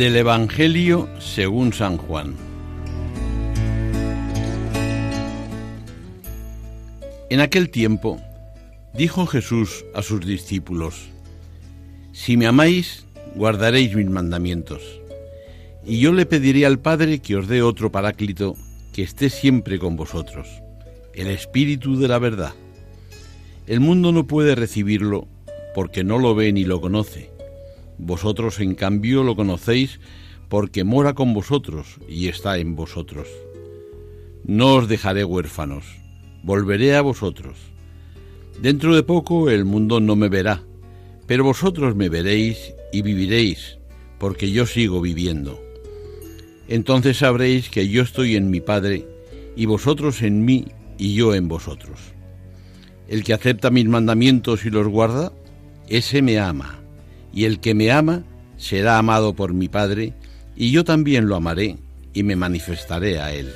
Del Evangelio según San Juan. En aquel tiempo dijo Jesús a sus discípulos, Si me amáis, guardaréis mis mandamientos. Y yo le pediré al Padre que os dé otro paráclito que esté siempre con vosotros, el Espíritu de la verdad. El mundo no puede recibirlo porque no lo ve ni lo conoce vosotros, en cambio, lo conocéis porque mora con vosotros y está en vosotros. No os dejaré huérfanos, volveré a vosotros. Dentro de poco el mundo no me verá, pero vosotros me veréis y viviréis, porque yo sigo viviendo. Entonces sabréis que yo estoy en mi Padre, y vosotros en mí, y yo en vosotros. El que acepta mis mandamientos y los guarda, ese me ama y el que me ama será amado por mi Padre, y yo también lo amaré y me manifestaré a él.